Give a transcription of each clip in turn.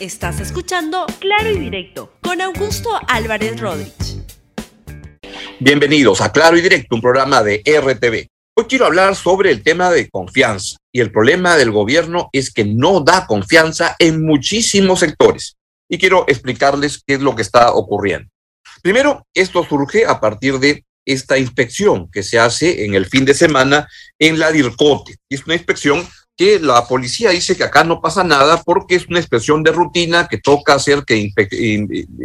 Estás escuchando Claro y Directo con Augusto Álvarez Rodríguez. Bienvenidos a Claro y Directo, un programa de RTV. Hoy quiero hablar sobre el tema de confianza y el problema del gobierno es que no da confianza en muchísimos sectores y quiero explicarles qué es lo que está ocurriendo. Primero, esto surge a partir de esta inspección que se hace en el fin de semana en la DIRCOTE. Es una inspección que la policía dice que acá no pasa nada porque es una inspección de rutina que toca hacer que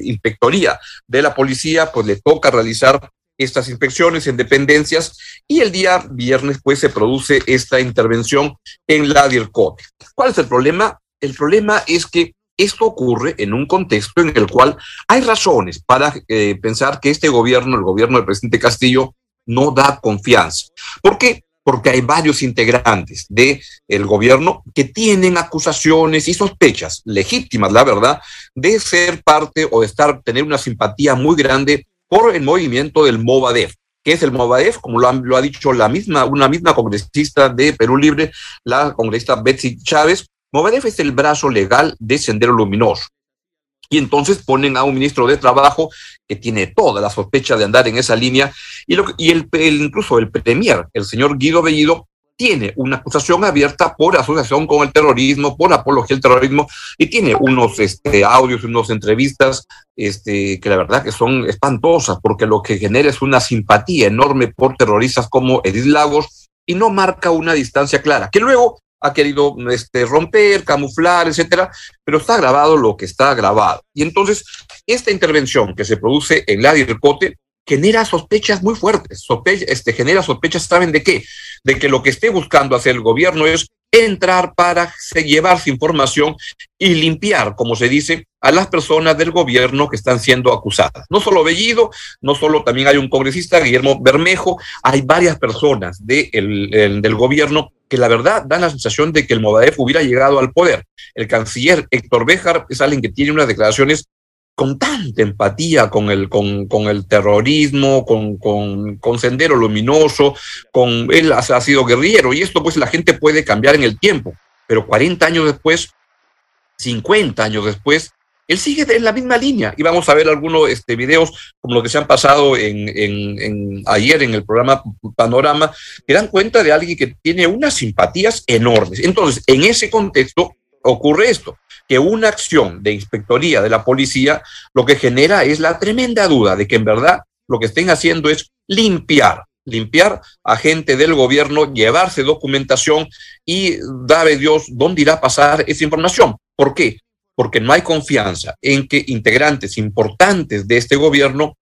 inspectoría de la policía, pues le toca realizar estas inspecciones en dependencias y el día viernes pues se produce esta intervención en la DIRCOTE. ¿Cuál es el problema? El problema es que esto ocurre en un contexto en el cual hay razones para eh, pensar que este gobierno, el gobierno del presidente Castillo, no da confianza. ¿Por qué? Porque hay varios integrantes del el gobierno que tienen acusaciones y sospechas legítimas, la verdad, de ser parte o de estar, tener una simpatía muy grande por el movimiento del Movadef. ¿Qué es el Movadef? Como lo ha dicho la misma, una misma congresista de Perú Libre, la congresista Betsy Chávez, Movadef es el brazo legal de Sendero Luminoso. Y entonces ponen a un ministro de Trabajo que tiene toda la sospecha de andar en esa línea. Y, lo, y el, incluso el premier, el señor Guido Bellido, tiene una acusación abierta por asociación con el terrorismo, por apología al terrorismo, y tiene unos este, audios, unas entrevistas este, que la verdad que son espantosas, porque lo que genera es una simpatía enorme por terroristas como Edith Lagos y no marca una distancia clara, que luego ha querido este, romper, camuflar, etcétera, pero está grabado lo que está grabado. Y entonces, esta intervención que se produce en la DIRCOTE genera sospechas muy fuertes. este, genera sospechas, ¿saben de qué? De que lo que esté buscando hacer el gobierno es entrar para llevarse información y limpiar, como se dice, a las personas del gobierno que están siendo acusadas. No solo Bellido, no solo también hay un congresista, Guillermo Bermejo, hay varias personas del gobierno que la verdad dan la sensación de que el Movadef hubiera llegado al poder. El canciller Héctor Béjar es alguien que tiene unas declaraciones con tanta empatía con el, con, con el terrorismo, con, con, con, Sendero Luminoso, con él ha, sido guerrillero, y esto pues la gente puede cambiar en el tiempo, pero 40 años después, 50 años después, él sigue en la misma línea y vamos a ver algunos este, videos como los que se han pasado en, en, ayer en el programa Panorama, que dan cuenta de alguien que tiene unas simpatías enormes. Entonces, en ese contexto ocurre esto que una acción de inspectoría de la policía lo que genera es la tremenda duda de que en verdad lo que estén haciendo es limpiar, limpiar a gente del gobierno, llevarse documentación y dame Dios dónde irá a pasar esa información. ¿Por qué? Porque no hay confianza en que integrantes importantes de este gobierno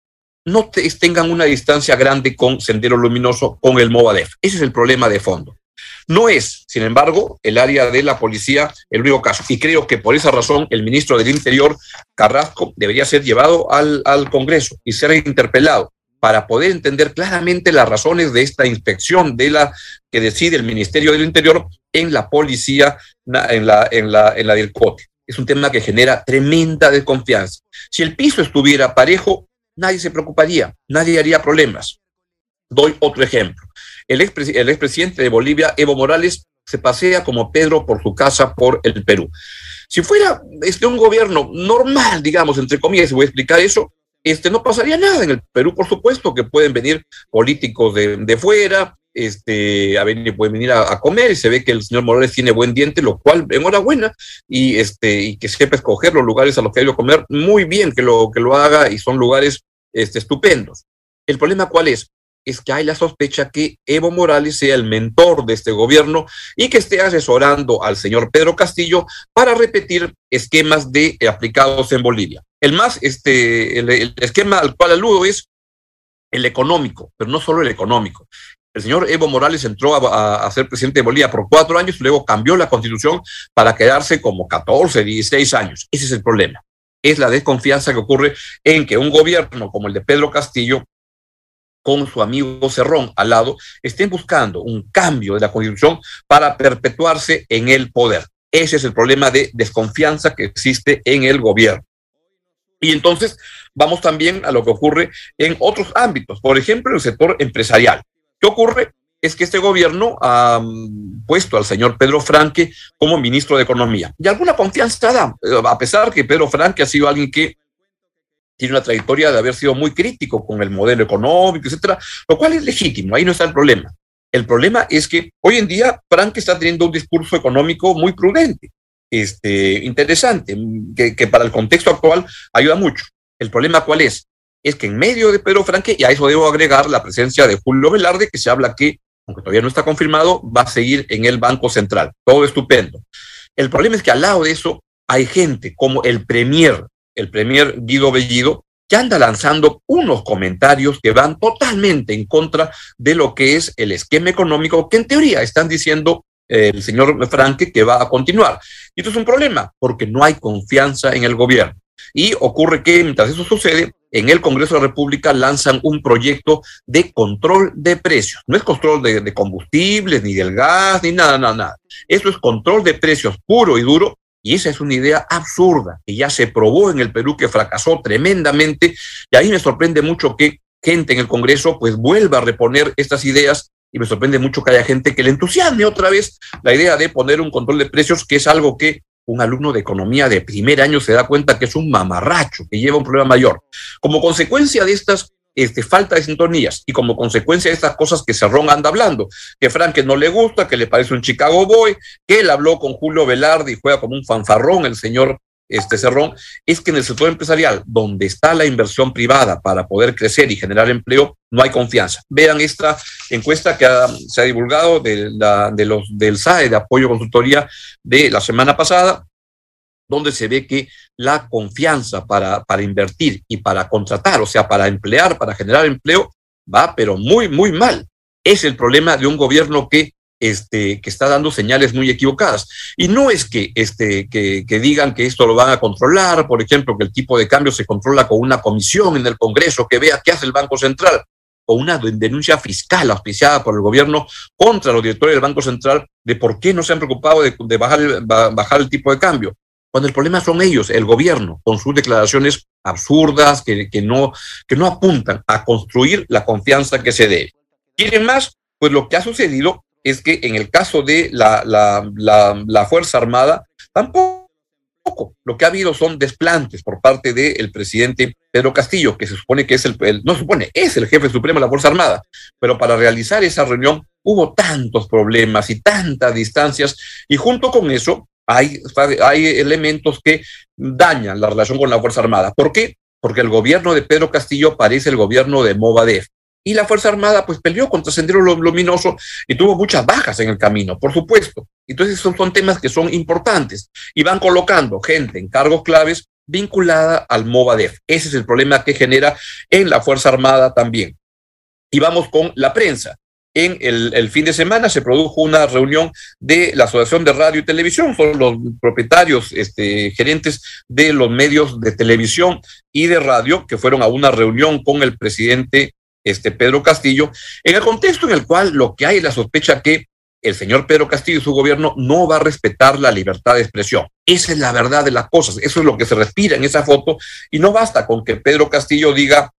no tengan una distancia grande con Sendero Luminoso, con el Movadef. Ese es el problema de fondo. No es, sin embargo, el área de la policía el único caso. Y creo que por esa razón el ministro del Interior, Carrasco, debería ser llevado al, Congreso y ser interpelado para poder entender claramente las razones de esta inspección de la que decide el Ministerio del Interior en la policía, en la, en la, en la del COTE. Es un tema que genera tremenda desconfianza. Si el piso estuviera parejo, nadie se preocuparía, nadie haría problemas. Doy otro ejemplo. El, expresidente de Bolivia, Evo Morales, se pasea como Pedro por su casa por el Perú. Si fuera este, un gobierno normal, digamos, entre comillas, voy a explicar eso, este, no pasaría nada en el Perú, por supuesto, que pueden venir políticos de, fuera, este, a venir, pueden venir a, a, comer y se ve que el señor Morales tiene buen diente, lo cual enhorabuena, y, este, y que sepa escoger los lugares a los que hay que comer, muy bien que lo, que lo haga y son lugares este, estupendos. El problema cuál es? Es que hay la sospecha que Evo Morales sea el mentor de este gobierno y que esté asesorando al señor Pedro Castillo para repetir esquemas de eh, aplicados en Bolivia. El más, este, el, esquema al cual aludo es el económico, pero no solo el económico. El señor Evo Morales entró a, a, ser presidente de Bolivia por cuatro años, luego cambió la constitución para quedarse como 14, 16 años. Ese es el problema. Es la desconfianza que ocurre en que un gobierno como el de Pedro Castillo con su amigo Cerrón al lado, estén buscando un cambio de la constitución para perpetuarse en el poder. Ese es el problema de desconfianza que existe en el gobierno. Y entonces vamos también a lo que ocurre en otros ámbitos, por ejemplo, en el sector empresarial. ¿Qué ocurre? es que este gobierno ha mm, puesto al señor Pedro Franque como ministro de Economía. Y alguna confianza da, eh, a pesar que Pedro Franque ha sido alguien que tiene una trayectoria de haber sido muy crítico con el modelo económico, etcétera, lo cual es legítimo, ahí no está el problema. El problema es que hoy en día Frank está teniendo un discurso económico muy prudente, este, interesante, que, para el contexto actual ayuda mucho. El problema cuál es? Es que en medio de Pedro Franque, y a eso debo agregar la presencia de Julio Velarde, que se habla que, aunque todavía no está confirmado, va a seguir en el Banco Central. Todo estupendo. El problema es que al lado de eso hay gente como el Premier, el Premier Guido Bellido, que anda lanzando unos comentarios que van totalmente en contra de lo que es el esquema económico que en teoría están diciendo eh, el señor Franque que va a continuar. Y esto es un problema porque no hay confianza en el gobierno. Y ocurre que mientras eso sucede, en el Congreso de la República lanzan un proyecto de control de precios. No es control de, de combustibles, ni del gas, ni nada, nada, nada. Eso es control de precios puro y duro y esa es una idea absurda que ya se probó en el Perú, que fracasó tremendamente. Y ahí me sorprende mucho que gente en el Congreso pues vuelva a reponer estas ideas y me sorprende mucho que haya gente que le entusiasme otra vez la idea de poner un control de precios, que es algo que un alumno de economía de primer año se da cuenta que es un mamarracho, que lleva un problema mayor. Como consecuencia de estas este, falta de sintonías y como consecuencia de estas cosas que Cerrón anda hablando, que Frank no le gusta, que le parece un Chicago Boy, que él habló con Julio Velarde y juega como un fanfarrón el señor este Cerrón, es que en el sector empresarial, donde está la inversión privada para poder crecer y generar empleo, no hay confianza. Vean esta encuesta que se ha divulgado de, la, de los, del SAE, de apoyo consultoría, de la semana pasada, donde se ve que la confianza para, para invertir y para contratar, o sea, para emplear, para generar empleo, va, pero muy, muy mal. Es el problema de un gobierno que, este, que está dando señales muy equivocadas. Y no es que, este, que, que digan que esto lo van a controlar, por ejemplo, que el tipo de cambio se controla con una comisión en el Congreso que vea qué hace el Banco Central o una denuncia fiscal auspiciada por el gobierno contra los directores del Banco Central de por qué no se han preocupado de, de bajar, bajar el tipo de cambio cuando el problema son ellos, el gobierno, con sus declaraciones absurdas que, no, que no apuntan a construir la confianza que se debe. ¿Quieren más? Pues lo que ha sucedido es que en el caso de la, la Fuerza Armada, tampoco. Lo que ha habido son desplantes por parte del presidente Pedro Castillo, que se supone que es el, el, no supone, es el jefe supremo de la Fuerza Armada, pero para realizar esa reunión hubo tantos problemas y tantas distancias, y junto con eso hay, elementos que dañan la relación con la Fuerza Armada. ¿Por qué? Porque el gobierno de Pedro Castillo parece el gobierno de Movadef. Y la Fuerza Armada pues peleó contra Sendero Luminoso y tuvo muchas bajas en el camino, por supuesto. Entonces esos son temas que son importantes y van colocando gente en cargos claves vinculada al Movadef. Ese es el problema que genera en la Fuerza Armada también. Y vamos con la prensa en el, fin de semana se produjo una reunión de la Asociación de Radio y Televisión, son los propietarios, este, gerentes de los medios de televisión y de radio que fueron a una reunión con el presidente este, Pedro Castillo, en el contexto en el cual lo que hay es la sospecha que el señor Pedro Castillo y su gobierno no va a respetar la libertad de expresión. Esa es la verdad de las cosas, eso es lo que se respira en esa foto y no basta con que Pedro Castillo diga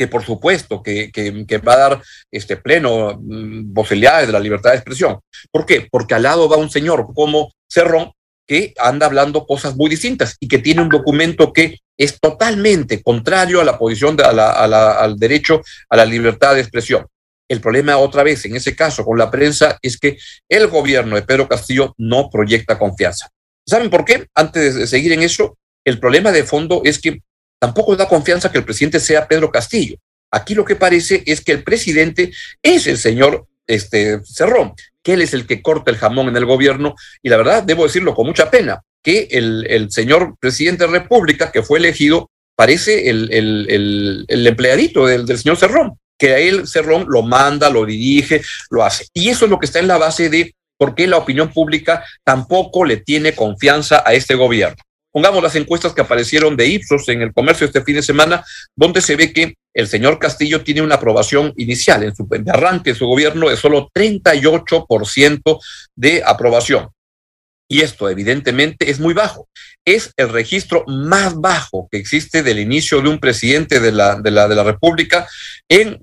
que por supuesto que, que, va a dar este pleno mm, posibilidades de la libertad de expresión. ¿Por qué? Porque al lado va un señor como Cerrón que anda hablando cosas muy distintas y que tiene un documento que es totalmente contrario a la posición de, al derecho a la libertad de expresión. El problema otra vez en ese caso con la prensa es que el gobierno de Pedro Castillo no proyecta confianza. ¿Saben por qué? Antes de seguir en eso, el problema de fondo es que tampoco da confianza que el presidente sea Pedro Castillo. Aquí lo que parece es que el presidente es el señor este, Cerrón, que él es el que corta el jamón en el gobierno, y la verdad, debo decirlo con mucha pena, que el, señor presidente de la República, que fue elegido, parece el empleadito del, del señor Cerrón, que a él Cerrón lo manda, lo dirige, lo hace. Y eso es lo que está en la base de por qué la opinión pública tampoco le tiene confianza a este gobierno. Pongamos las encuestas que aparecieron de Ipsos en el comercio este fin de semana, donde se ve que el señor Castillo tiene una aprobación inicial en su arranque su gobierno de solo 38% de aprobación. Y esto evidentemente es muy bajo. Es el registro más bajo que existe del inicio de un presidente de la, de la, de la República en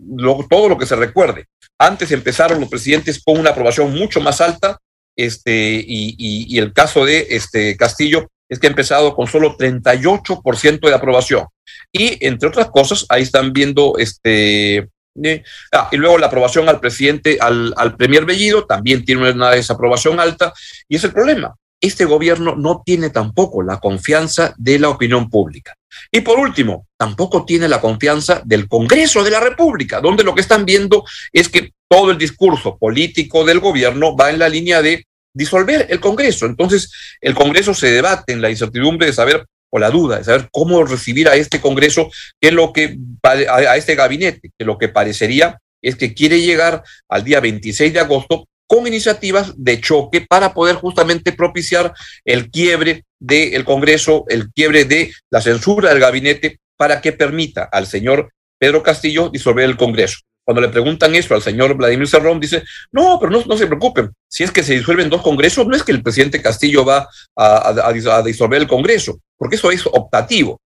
todo lo que se recuerde. Antes empezaron los presidentes con una aprobación mucho más alta, este, y, y, el caso de este Castillo es que ha empezado con solo 38% de aprobación. Y entre otras cosas, ahí están viendo este. Eh, ah, y luego la aprobación al presidente, al, al premier Bellido, también tiene una desaprobación alta, y es el problema. Este gobierno no tiene tampoco la confianza de la opinión pública. Y por último, tampoco tiene la confianza del Congreso de la República, donde lo que están viendo es que todo el discurso político del gobierno va en la línea de disolver el Congreso. Entonces, el Congreso se debate en la incertidumbre de saber, o la duda de saber cómo recibir a este Congreso, que es lo que, a este gabinete, que lo que parecería es que quiere llegar al día 26 de agosto con iniciativas de choque para poder justamente propiciar el quiebre del Congreso, el quiebre de la censura del gabinete, para que permita al señor Pedro Castillo disolver el Congreso. Cuando le preguntan eso al señor Vladimir Cerrón, dice, no, pero no, se preocupen, si es que se disuelven dos congresos, no es que el presidente Castillo va a, a disolver el Congreso, porque eso es optativo.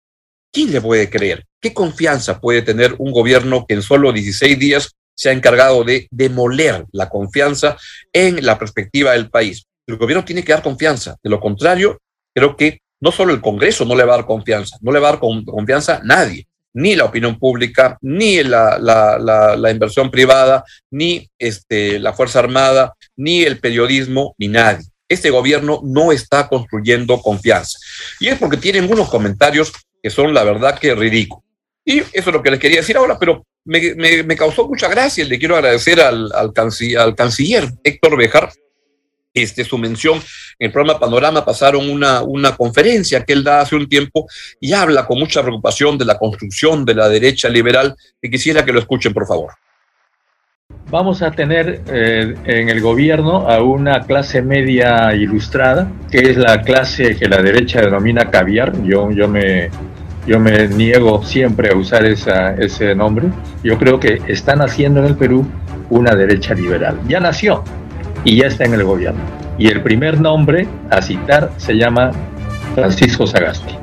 ¿Quién le puede creer? ¿Qué confianza puede tener un gobierno que en solo 16 días se ha encargado de demoler la confianza en la perspectiva del país? El gobierno tiene que dar confianza. De lo contrario, creo que no solo el Congreso no le va a dar confianza, no le va a dar confianza nadie ni la opinión pública, ni la, la, inversión privada, ni este, la Fuerza Armada, ni el periodismo, ni nadie. Este gobierno no está construyendo confianza. Y es porque tienen unos comentarios que son la verdad que ridículos. Y eso es lo que les quería decir ahora, pero me, me, causó mucha gracia. Le quiero agradecer al, al canciller Héctor Bejar este, su mención en el programa Panorama, pasaron una, una conferencia que él da hace un tiempo y habla con mucha preocupación de la construcción de la derecha liberal, que quisiera que lo escuchen, por favor. Vamos a tener eh, en el gobierno a una clase media ilustrada, que es la clase que la derecha denomina caviar. Yo, yo, me, yo me niego siempre a usar esa, ese nombre. Yo creo que están haciendo en el Perú una derecha liberal. Ya nació, y ya está en el gobierno. Y el primer nombre a citar se llama Francisco Sagasti.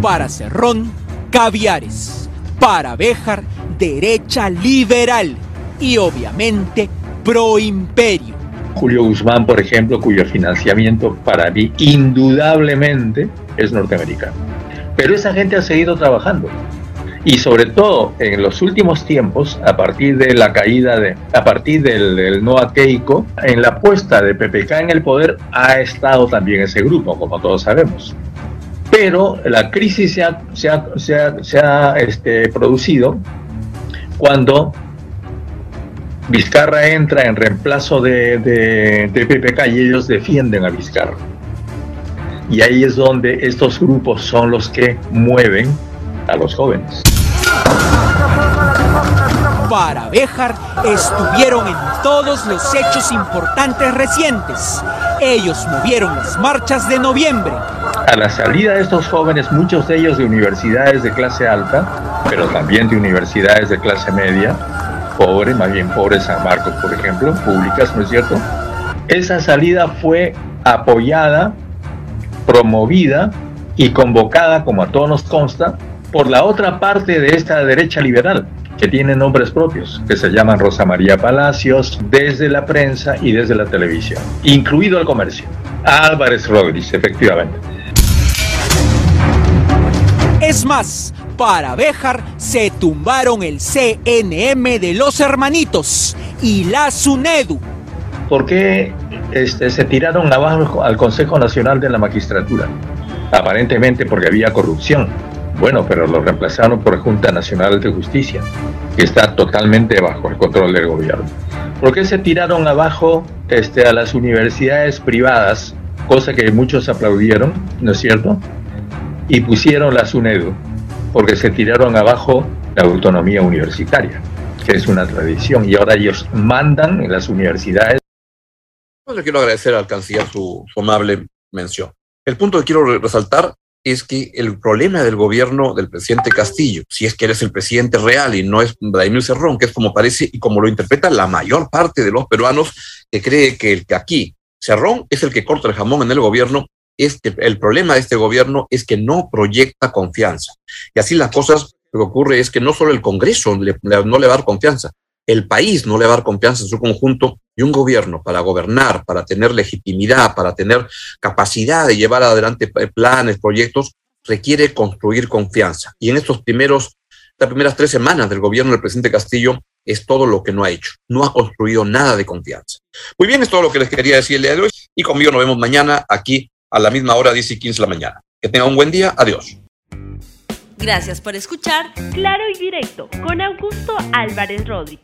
Para Cerrón, caviares. Para Béjar, derecha liberal. Y obviamente, pro imperio. Julio Guzmán, por ejemplo, cuyo financiamiento para mí indudablemente es norteamericano. Pero esa gente ha seguido trabajando y sobre todo en los últimos tiempos, a partir de la caída de, a partir del, no Keiko, en la puesta de PPK en el poder ha estado también ese grupo, como todos sabemos. Pero la crisis se ha, se ha, se ha, este, producido cuando Vizcarra entra en reemplazo de, de, de PPK y ellos defienden a Vizcarra. Y ahí es donde estos grupos son los que mueven a los jóvenes. Para Béjar estuvieron en todos los hechos importantes recientes. Ellos movieron las marchas de noviembre. A la salida de estos jóvenes, muchos de ellos de universidades de clase alta, pero también de universidades de clase media, pobre, más bien pobre San Marcos, por ejemplo, públicas, ¿no es cierto? Esa salida fue apoyada, promovida y convocada, como a todos nos consta, por la otra parte de esta derecha liberal, que tiene nombres propios, que se llaman Rosa María Palacios, desde la prensa y desde la televisión, incluido el comercio. Álvarez Rodríguez, efectivamente. Es más, para Béjar se tumbaron el CNM de los hermanitos y la SUNEDU. ¿Por qué este, se tiraron abajo al Consejo Nacional de la Magistratura? Aparentemente porque había corrupción bueno, pero lo reemplazaron por Junta Nacional de Justicia, que está totalmente bajo el control del gobierno. ¿Por qué se tiraron abajo este, a las universidades privadas, cosa que muchos aplaudieron, ¿no es cierto? Y pusieron la SUNEDU, porque se tiraron abajo la autonomía universitaria, que es una tradición, y ahora ellos mandan en las universidades. Yo quiero agradecer al canciller su, su amable mención. El punto que quiero resaltar es que el problema del gobierno del presidente Castillo, si es que eres el presidente real y no es Vladimir Cerrón, que es como parece y como lo interpreta la mayor parte de los peruanos que cree que el que aquí Cerrón es el que corta el jamón en el gobierno, es que el problema de este gobierno es que no proyecta confianza. Y así las cosas lo que ocurre es que no solo el Congreso no le va a dar confianza, el país no le va a dar confianza en su conjunto y un gobierno para gobernar, para tener legitimidad, para tener capacidad de llevar adelante planes, proyectos, requiere construir confianza. Y en estos primeros, las primeras tres semanas del gobierno del presidente Castillo es todo lo que no ha hecho. No ha construido nada de confianza. Muy bien, es todo lo que les quería decir el día de hoy. Y conmigo nos vemos mañana aquí a la misma hora, 10 y 15 de la mañana. Que tengan un buen día. Adiós. Gracias por escuchar Claro y Directo con Augusto Álvarez Rodríguez.